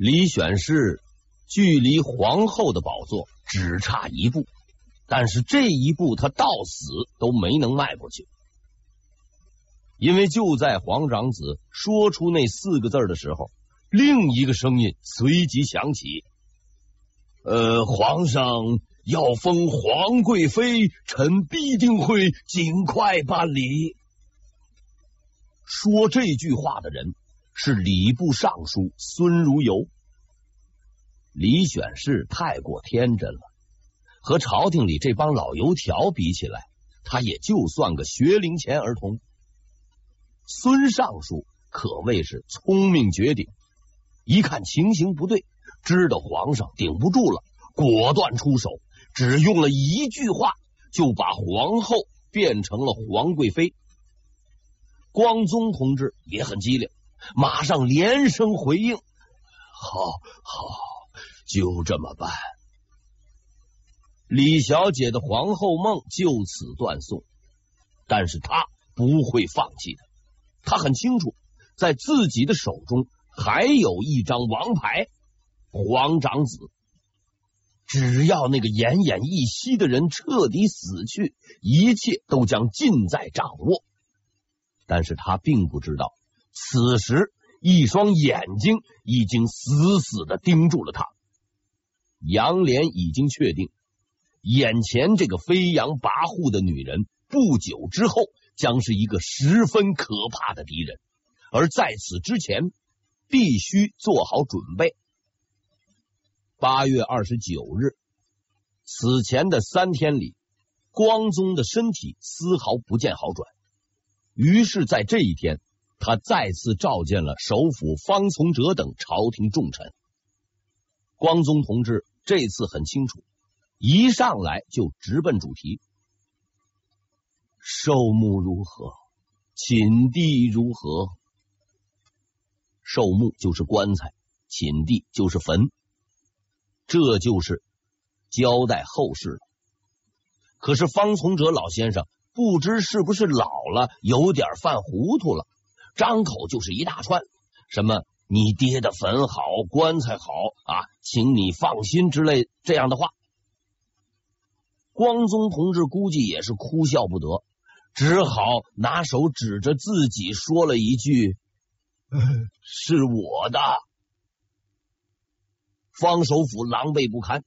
李选侍距离皇后的宝座只差一步，但是这一步他到死都没能迈过去。因为就在皇长子说出那四个字的时候，另一个声音随即响起：“呃，皇上要封皇贵妃，臣必定会尽快办理。”说这句话的人是礼部尚书孙如游。李选侍太过天真了，和朝廷里这帮老油条比起来，他也就算个学龄前儿童。孙尚书可谓是聪明绝顶，一看情形不对，知道皇上顶不住了，果断出手，只用了一句话就把皇后变成了皇贵妃。光宗同志也很机灵，马上连声回应：“好，好，就这么办。”李小姐的皇后梦就此断送，但是她不会放弃的。她很清楚，在自己的手中还有一张王牌——皇长子。只要那个奄奄一息的人彻底死去，一切都将尽在掌握。但是他并不知道，此时一双眼睛已经死死的盯住了他。杨莲已经确定，眼前这个飞扬跋扈的女人，不久之后。将是一个十分可怕的敌人，而在此之前，必须做好准备。八月二十九日，此前的三天里，光宗的身体丝毫不见好转。于是，在这一天，他再次召见了首辅方从哲等朝廷重臣。光宗同志这次很清楚，一上来就直奔主题。寿木如何？寝地如何？寿木就是棺材，寝地就是坟，这就是交代后事了。可是方从哲老先生不知是不是老了，有点犯糊涂了，张口就是一大串，什么你爹的坟好，棺材好啊，请你放心之类这样的话。光宗同志估计也是哭笑不得。只好拿手指着自己说了一句：“是我的。”方首辅狼狈不堪。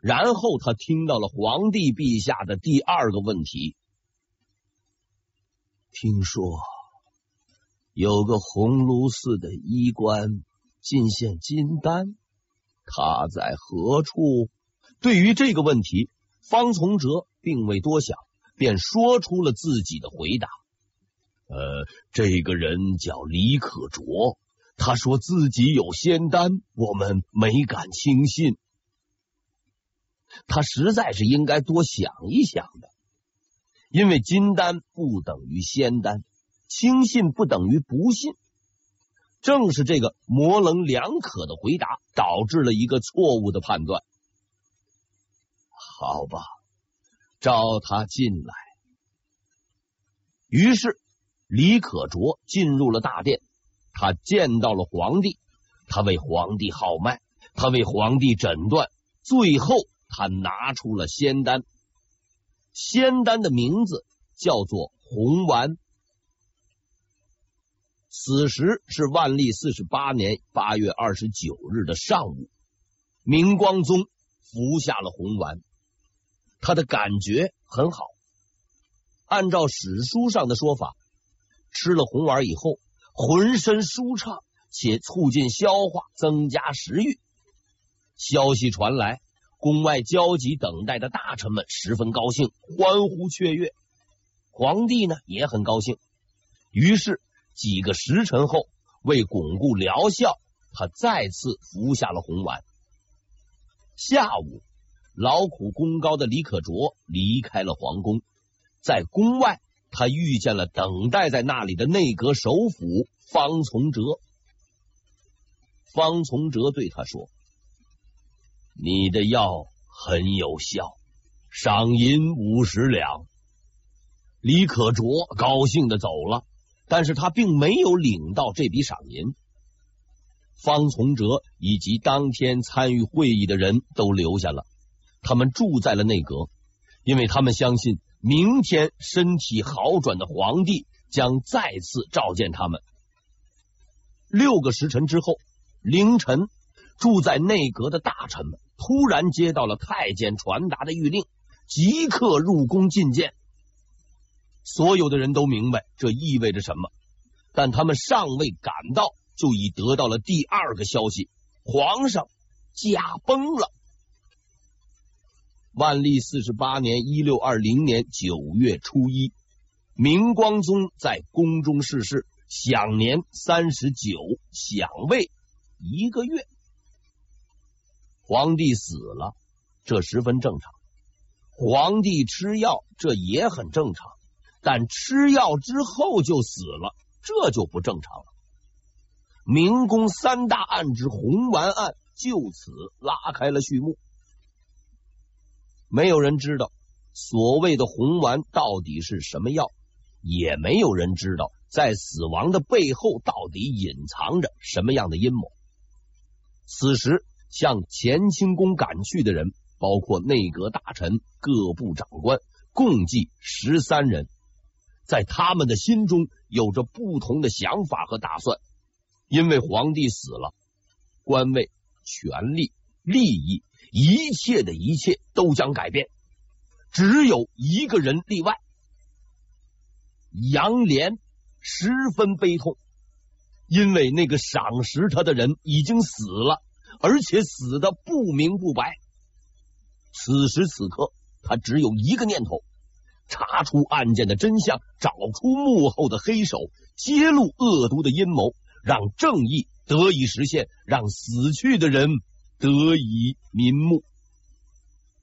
然后他听到了皇帝陛下的第二个问题：“听说有个鸿臚寺的衣冠进献金丹，他在何处？”对于这个问题，方从哲并未多想。便说出了自己的回答。呃，这个人叫李可灼，他说自己有仙丹，我们没敢轻信。他实在是应该多想一想的，因为金丹不等于仙丹，轻信不等于不信。正是这个模棱两可的回答，导致了一个错误的判断。好吧。召他进来。于是李可灼进入了大殿，他见到了皇帝，他为皇帝号脉，他为皇帝诊断，最后他拿出了仙丹。仙丹的名字叫做红丸。此时是万历四十八年八月二十九日的上午，明光宗服下了红丸。他的感觉很好，按照史书上的说法，吃了红丸以后，浑身舒畅，且促进消化，增加食欲。消息传来，宫外焦急等待的大臣们十分高兴，欢呼雀跃。皇帝呢也很高兴，于是几个时辰后，为巩固疗效，他再次服下了红丸。下午。劳苦功高的李可灼离开了皇宫，在宫外，他遇见了等待在那里的内阁首辅方从哲。方从哲对他说：“你的药很有效，赏银五十两。”李可灼高兴的走了，但是他并没有领到这笔赏银。方从哲以及当天参与会议的人都留下了，他们住在了内阁，因为他们相信明天身体好转的皇帝将再次召见他们。六个时辰之后，凌晨，住在内阁的大臣们突然接到了太监传达的谕令，即刻入宫觐见。所有的人都明白这意味着什么，但他们尚未赶到，就已得到了第二个消息：皇上驾崩了。万历四十八年（一六二零年）九月初一，明光宗在宫中逝世，享年三十九，享位一个月。皇帝死了，这十分正常；皇帝吃药，这也很正常。但吃药之后就死了，这就不正常了。明宫三大案之红丸案就此拉开了序幕。没有人知道所谓的红丸到底是什么药，也没有人知道在死亡的背后到底隐藏着什么样的阴谋。此时，向乾清宫赶去的人，包括内阁大臣、各部长官，共计十三人。在他们的心中有着不同的想法和打算，因为皇帝死了，官位、权力、利益，一切的一切都将改变。只有一个人例外，杨连十分悲痛，因为那个赏识他的人已经死了，而且死的不明不白。此时此刻，他只有一个念头。查出案件的真相，找出幕后的黑手，揭露恶毒的阴谋，让正义得以实现，让死去的人得以瞑目。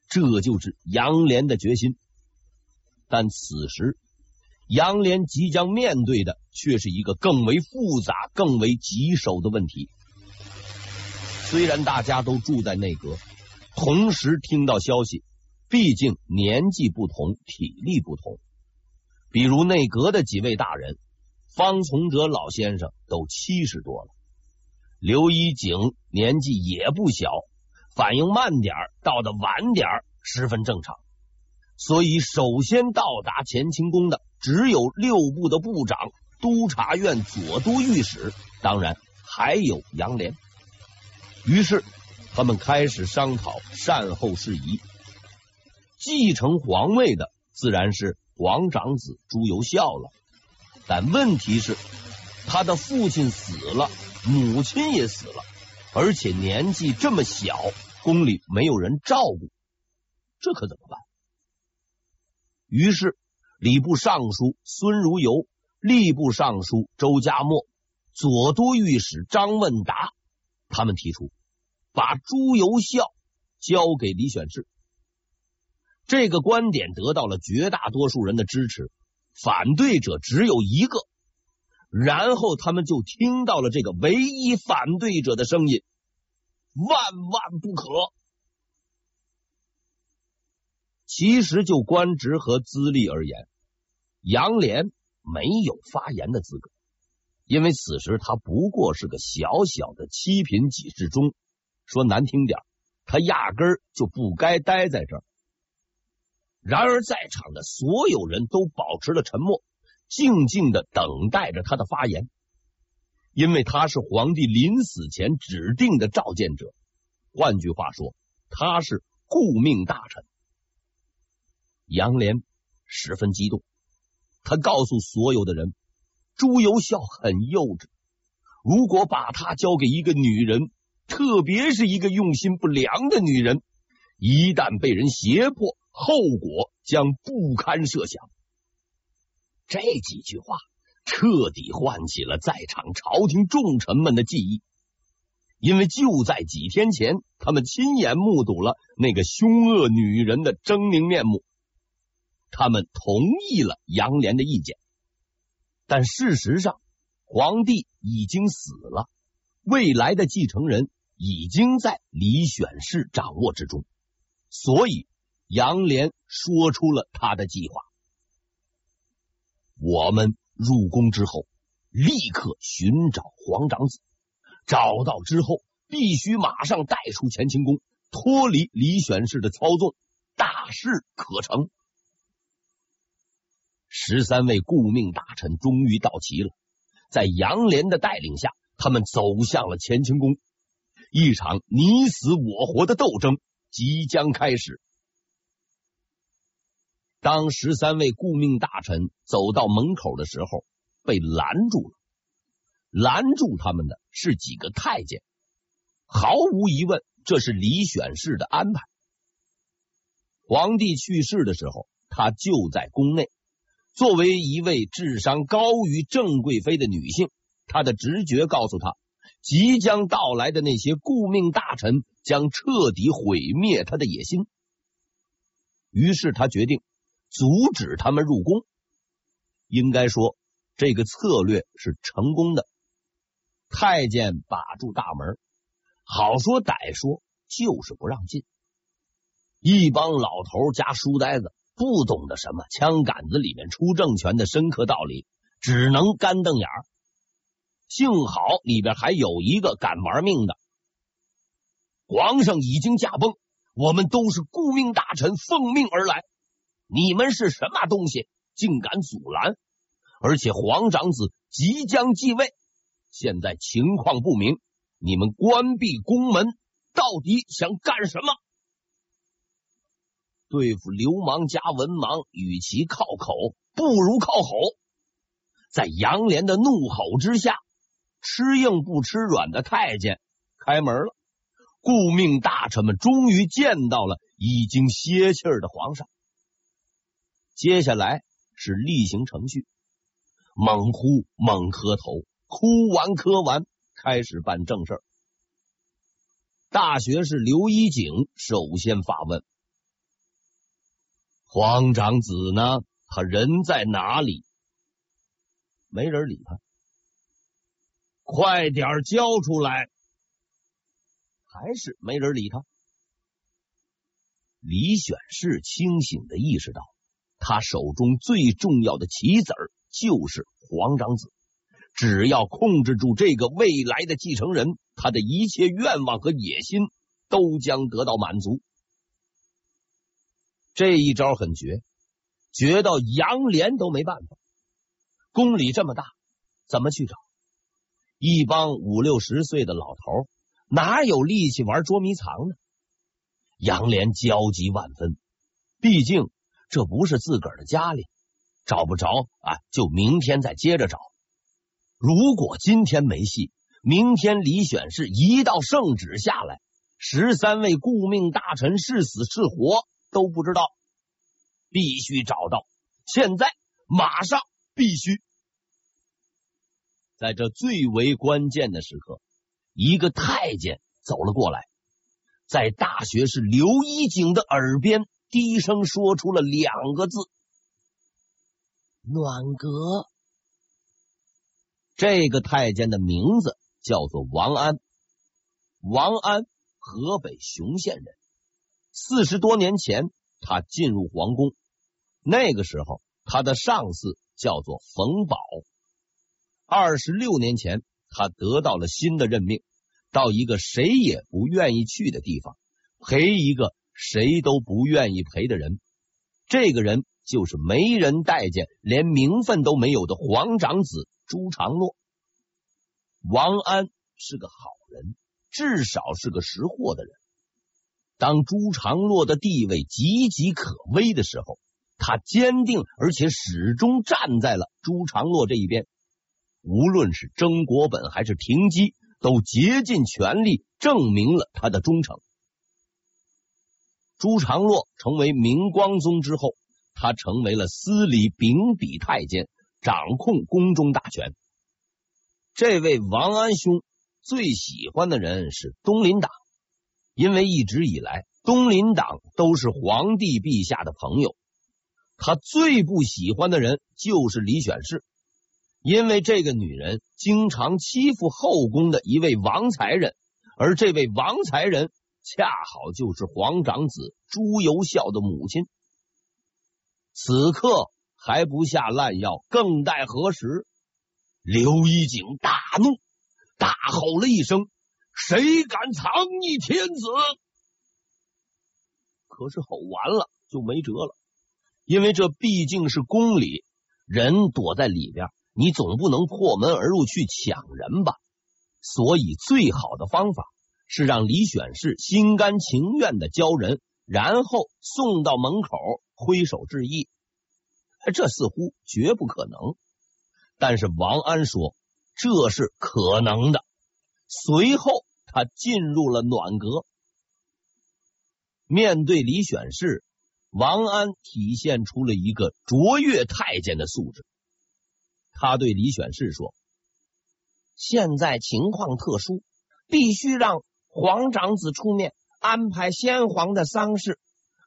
这就是杨连的决心。但此时，杨连即将面对的却是一个更为复杂、更为棘手的问题。虽然大家都住在内阁，同时听到消息。毕竟年纪不同，体力不同。比如内阁的几位大人，方从哲老先生都七十多了，刘一景年纪也不小，反应慢点儿，到的晚点儿十分正常。所以，首先到达乾清宫的只有六部的部长、督察院左都御史，当然还有杨连。于是，他们开始商讨善后事宜。继承皇位的自然是皇长子朱由校了，但问题是他的父亲死了，母亲也死了，而且年纪这么小，宫里没有人照顾，这可怎么办？于是礼部尚书孙如游、吏部尚书周嘉墨、左都御史张问达他们提出把朱由校交给李选侍。这个观点得到了绝大多数人的支持，反对者只有一个。然后他们就听到了这个唯一反对者的声音：“万万不可！”其实就官职和资历而言，杨连没有发言的资格，因为此时他不过是个小小的七品给事中，说难听点，他压根儿就不该待在这儿。然而，在场的所有人都保持了沉默，静静的等待着他的发言，因为他是皇帝临死前指定的召见者。换句话说，他是顾命大臣。杨连十分激动，他告诉所有的人：“朱由校很幼稚，如果把他交给一个女人，特别是一个用心不良的女人，一旦被人胁迫。”后果将不堪设想。这几句话彻底唤起了在场朝廷重臣们的记忆，因为就在几天前，他们亲眼目睹了那个凶恶女人的狰狞面目。他们同意了杨连的意见，但事实上，皇帝已经死了，未来的继承人已经在李选侍掌握之中，所以。杨连说出了他的计划：我们入宫之后，立刻寻找皇长子，找到之后，必须马上带出乾清宫，脱离李选侍的操纵，大事可成。十三位顾命大臣终于到齐了，在杨连的带领下，他们走向了乾清宫。一场你死我活的斗争即将开始。当十三位顾命大臣走到门口的时候，被拦住了。拦住他们的是几个太监。毫无疑问，这是李选侍的安排。皇帝去世的时候，他就在宫内。作为一位智商高于郑贵妃的女性，她的直觉告诉她，即将到来的那些顾命大臣将彻底毁灭她的野心。于是，她决定阻止他们入宫。应该说，这个策略是成功的。太监把住大门，好说歹说，就是不让进。一帮老头加书呆子。不懂得什么枪杆子里面出政权的深刻道理，只能干瞪眼儿。幸好里边还有一个敢玩命的。皇上已经驾崩，我们都是顾命大臣，奉命而来。你们是什么东西，竟敢阻拦？而且皇长子即将继位，现在情况不明，你们关闭宫门，到底想干什么？对付流氓加文盲，与其靠口，不如靠吼。在杨连的怒吼之下，吃硬不吃软的太监开门了。顾命大臣们终于见到了已经歇气儿的皇上。接下来是例行程序，猛呼猛磕头，哭完磕完，开始办正事儿。大学士刘一景首先发问。皇长子呢？他人在哪里？没人理他。快点交出来！还是没人理他。李选侍清醒的意识到，他手中最重要的棋子儿就是皇长子。只要控制住这个未来的继承人，他的一切愿望和野心都将得到满足。这一招很绝，绝到杨连都没办法。宫里这么大，怎么去找？一帮五六十岁的老头哪有力气玩捉迷藏呢？杨连焦急万分，毕竟这不是自个儿的家里，找不着啊，就明天再接着找。如果今天没戏，明天李选是一道圣旨下来，十三位顾命大臣是死是活。都不知道，必须找到。现在，马上，必须。在这最为关键的时刻，一个太监走了过来，在大学士刘一景的耳边低声说出了两个字：“暖阁。”这个太监的名字叫做王安，王安，河北雄县人。四十多年前，他进入皇宫。那个时候，他的上司叫做冯宝。二十六年前，他得到了新的任命，到一个谁也不愿意去的地方，陪一个谁都不愿意陪的人。这个人就是没人待见、连名分都没有的皇长子朱常洛。王安是个好人，至少是个识货的人。当朱常洛的地位岌岌可危的时候，他坚定而且始终站在了朱常洛这一边。无论是争国本还是平基，都竭尽全力证明了他的忠诚。朱常洛成为明光宗之后，他成为了司礼秉笔太监，掌控宫中大权。这位王安兄最喜欢的人是东林党。因为一直以来，东林党都是皇帝陛下的朋友。他最不喜欢的人就是李选侍，因为这个女人经常欺负后宫的一位王才人，而这位王才人恰好就是皇长子朱由校的母亲。此刻还不下烂药，更待何时？刘一景大怒，大吼了一声：“谁敢藏匿天子？”可是吼完了就没辙了，因为这毕竟是宫里，人躲在里边，你总不能破门而入去抢人吧？所以最好的方法是让李选侍心甘情愿的交人，然后送到门口挥手致意。这似乎绝不可能，但是王安说这是可能的。随后他进入了暖阁，面对李选侍，王安体现出了一个卓越太监的素质。他对李选侍说：“现在情况特殊，必须让皇长子出面安排先皇的丧事，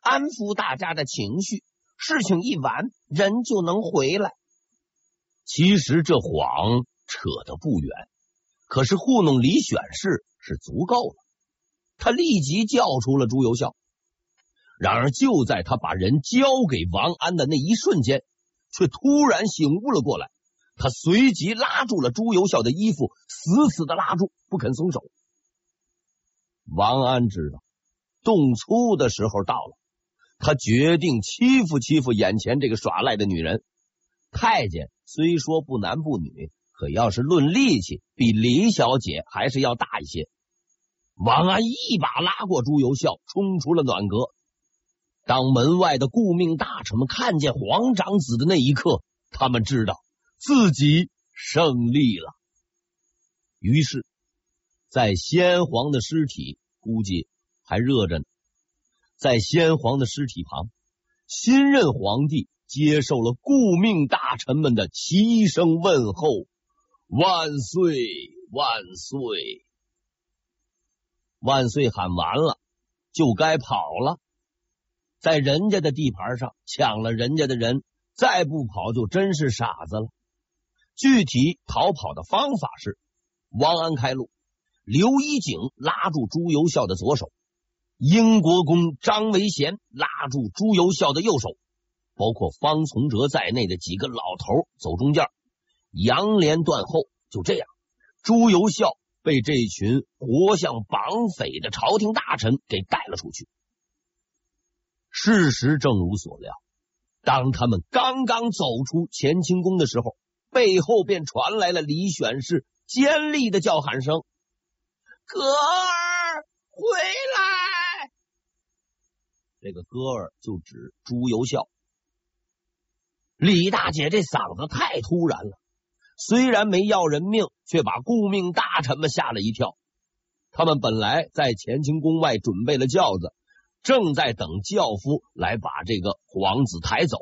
安抚大家的情绪。”事情一完，人就能回来。其实这谎扯得不远，可是糊弄李选侍是足够了。他立即叫出了朱由校。然而就在他把人交给王安的那一瞬间，却突然醒悟了过来。他随即拉住了朱由校的衣服，死死的拉住，不肯松手。王安知道动粗的时候到了。他决定欺负欺负眼前这个耍赖的女人。太监虽说不男不女，可要是论力气，比李小姐还是要大一些。王安一把拉过朱由校，冲出了暖阁。当门外的顾命大臣们看见皇长子的那一刻，他们知道自己胜利了。于是，在先皇的尸体估计还热着呢。在先皇的尸体旁，新任皇帝接受了顾命大臣们的齐声问候：“万岁，万岁，万岁！”喊完了，就该跑了。在人家的地盘上抢了人家的人，再不跑就真是傻子了。具体逃跑的方法是：王安开路，刘一景拉住朱由校的左手。英国公张维贤拉住朱由校的右手，包括方从哲在内的几个老头走中间，杨连断后。就这样，朱由校被这群活像绑匪的朝廷大臣给带了出去。事实正如所料，当他们刚刚走出乾清宫的时候，背后便传来了李选侍尖利的叫喊声：“哥儿回来！”这个哥儿就指朱由校。李大姐这嗓子太突然了，虽然没要人命，却把顾命大臣们吓了一跳。他们本来在乾清宫外准备了轿子，正在等轿夫来把这个皇子抬走。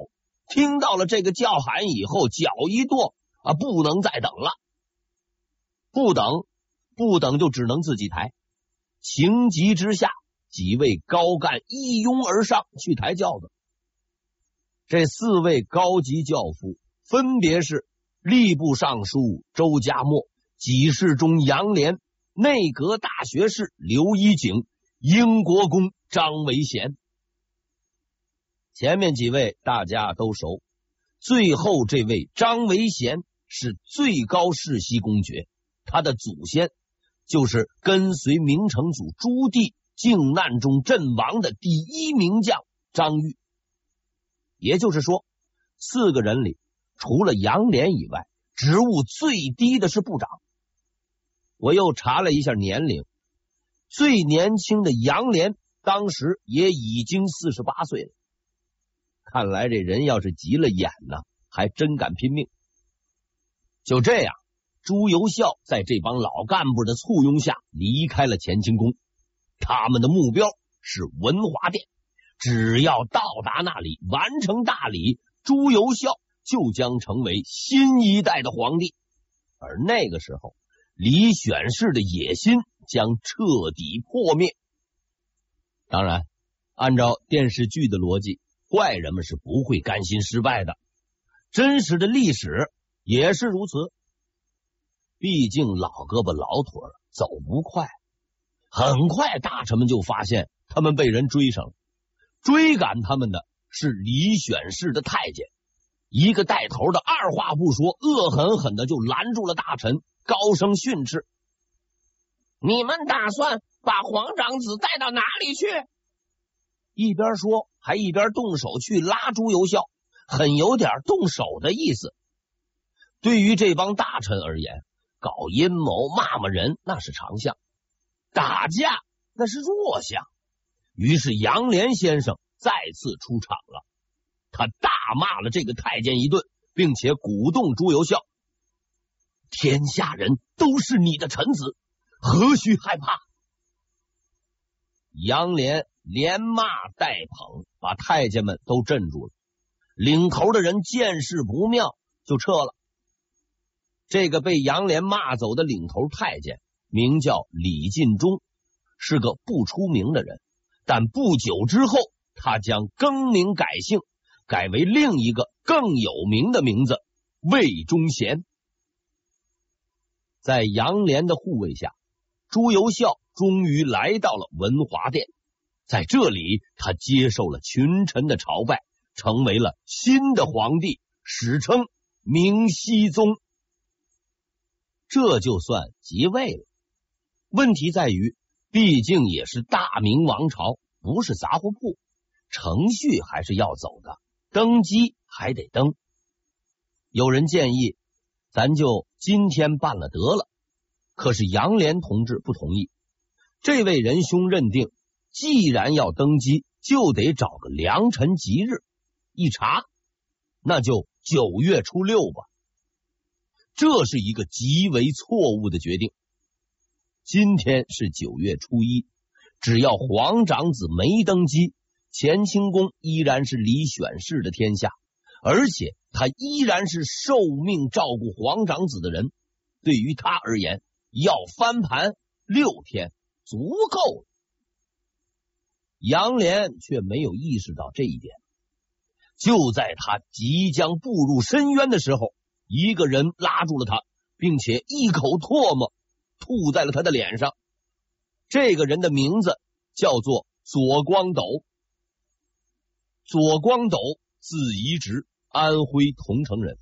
听到了这个叫喊以后，脚一跺啊，不能再等了，不等，不等就只能自己抬。情急之下。几位高干一拥而上去抬轿子，这四位高级轿夫分别是吏部尚书周嘉谟、给事中杨连、内阁大学士刘一景、英国公张维贤。前面几位大家都熟，最后这位张维贤是最高世袭公爵，他的祖先就是跟随明成祖朱棣。靖难中阵亡的第一名将张玉，也就是说，四个人里除了杨连以外，职务最低的是部长。我又查了一下年龄，最年轻的杨连当时也已经四十八岁了。看来这人要是急了眼呢，还真敢拼命。就这样，朱由校在这帮老干部的簇拥下离开了乾清宫。他们的目标是文华殿，只要到达那里，完成大礼，朱由校就将成为新一代的皇帝。而那个时候，李选侍的野心将彻底破灭。当然，按照电视剧的逻辑，坏人们是不会甘心失败的。真实的历史也是如此。毕竟老胳膊老腿走不快。很快，大臣们就发现他们被人追上了。追赶他们的是李选侍的太监，一个带头的二话不说，恶狠狠的就拦住了大臣，高声训斥：“你们打算把皇长子带到哪里去？一边说，还一边动手去拉朱由校，很有点动手的意思。对于这帮大臣而言，搞阴谋、骂骂人那是长项，打架那是弱项。于是杨连先生再次出场了，他大骂了这个太监一顿，并且鼓动朱由校：“天下人都是你的臣子，何须害怕？”杨连连骂带捧，把太监们都镇住了。领头的人见势不妙，就撤了。这个被杨连骂走的领头太监名叫李进忠，是个不出名的人。但不久之后，他将更名改姓，改为另一个更有名的名字魏忠贤。在杨连的护卫下，朱由校终于来到了文华殿，在这里，他接受了群臣的朝拜，成为了新的皇帝，史称明熹宗。这就算即位了。问题在于。毕竟也是大明王朝，不是杂货铺，程序还是要走的，登基还得登。有人建议，咱就今天办了得了。可是杨连同志不同意。这位仁兄认定，既然要登基，就得找个良辰吉日。一查，那就九月初六吧。这是一个极为错误的决定。今天是九月初一，只要皇长子没登基，乾清宫依然是李选侍的天下，而且他依然是受命照顾皇长子的人。对于他而言，要翻盘六天足够了。杨连却没有意识到这一点。就在他即将步入深渊的时候，一个人拉住了他，并且一口唾沫。吐在了他的脸上。这个人的名字叫做左光斗。左光斗，字宜直，安徽桐城人。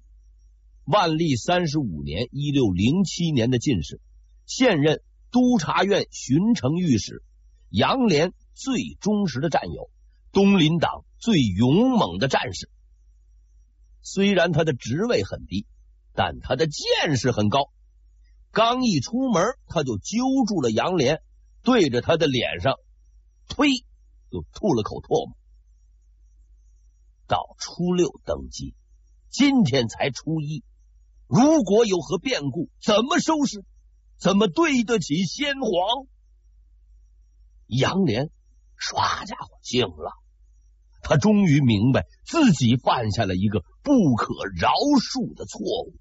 万历三十五年（一六零七年）的进士，现任督察院巡城御史，杨连最忠实的战友，东林党最勇猛的战士。虽然他的职位很低，但他的见识很高。刚一出门，他就揪住了杨连，对着他的脸上，呸，就吐了口唾沫。到初六登基，今天才初一，如果有何变故，怎么收拾？怎么对得起先皇？杨连，唰家伙，醒了！他终于明白自己犯下了一个不可饶恕的错误。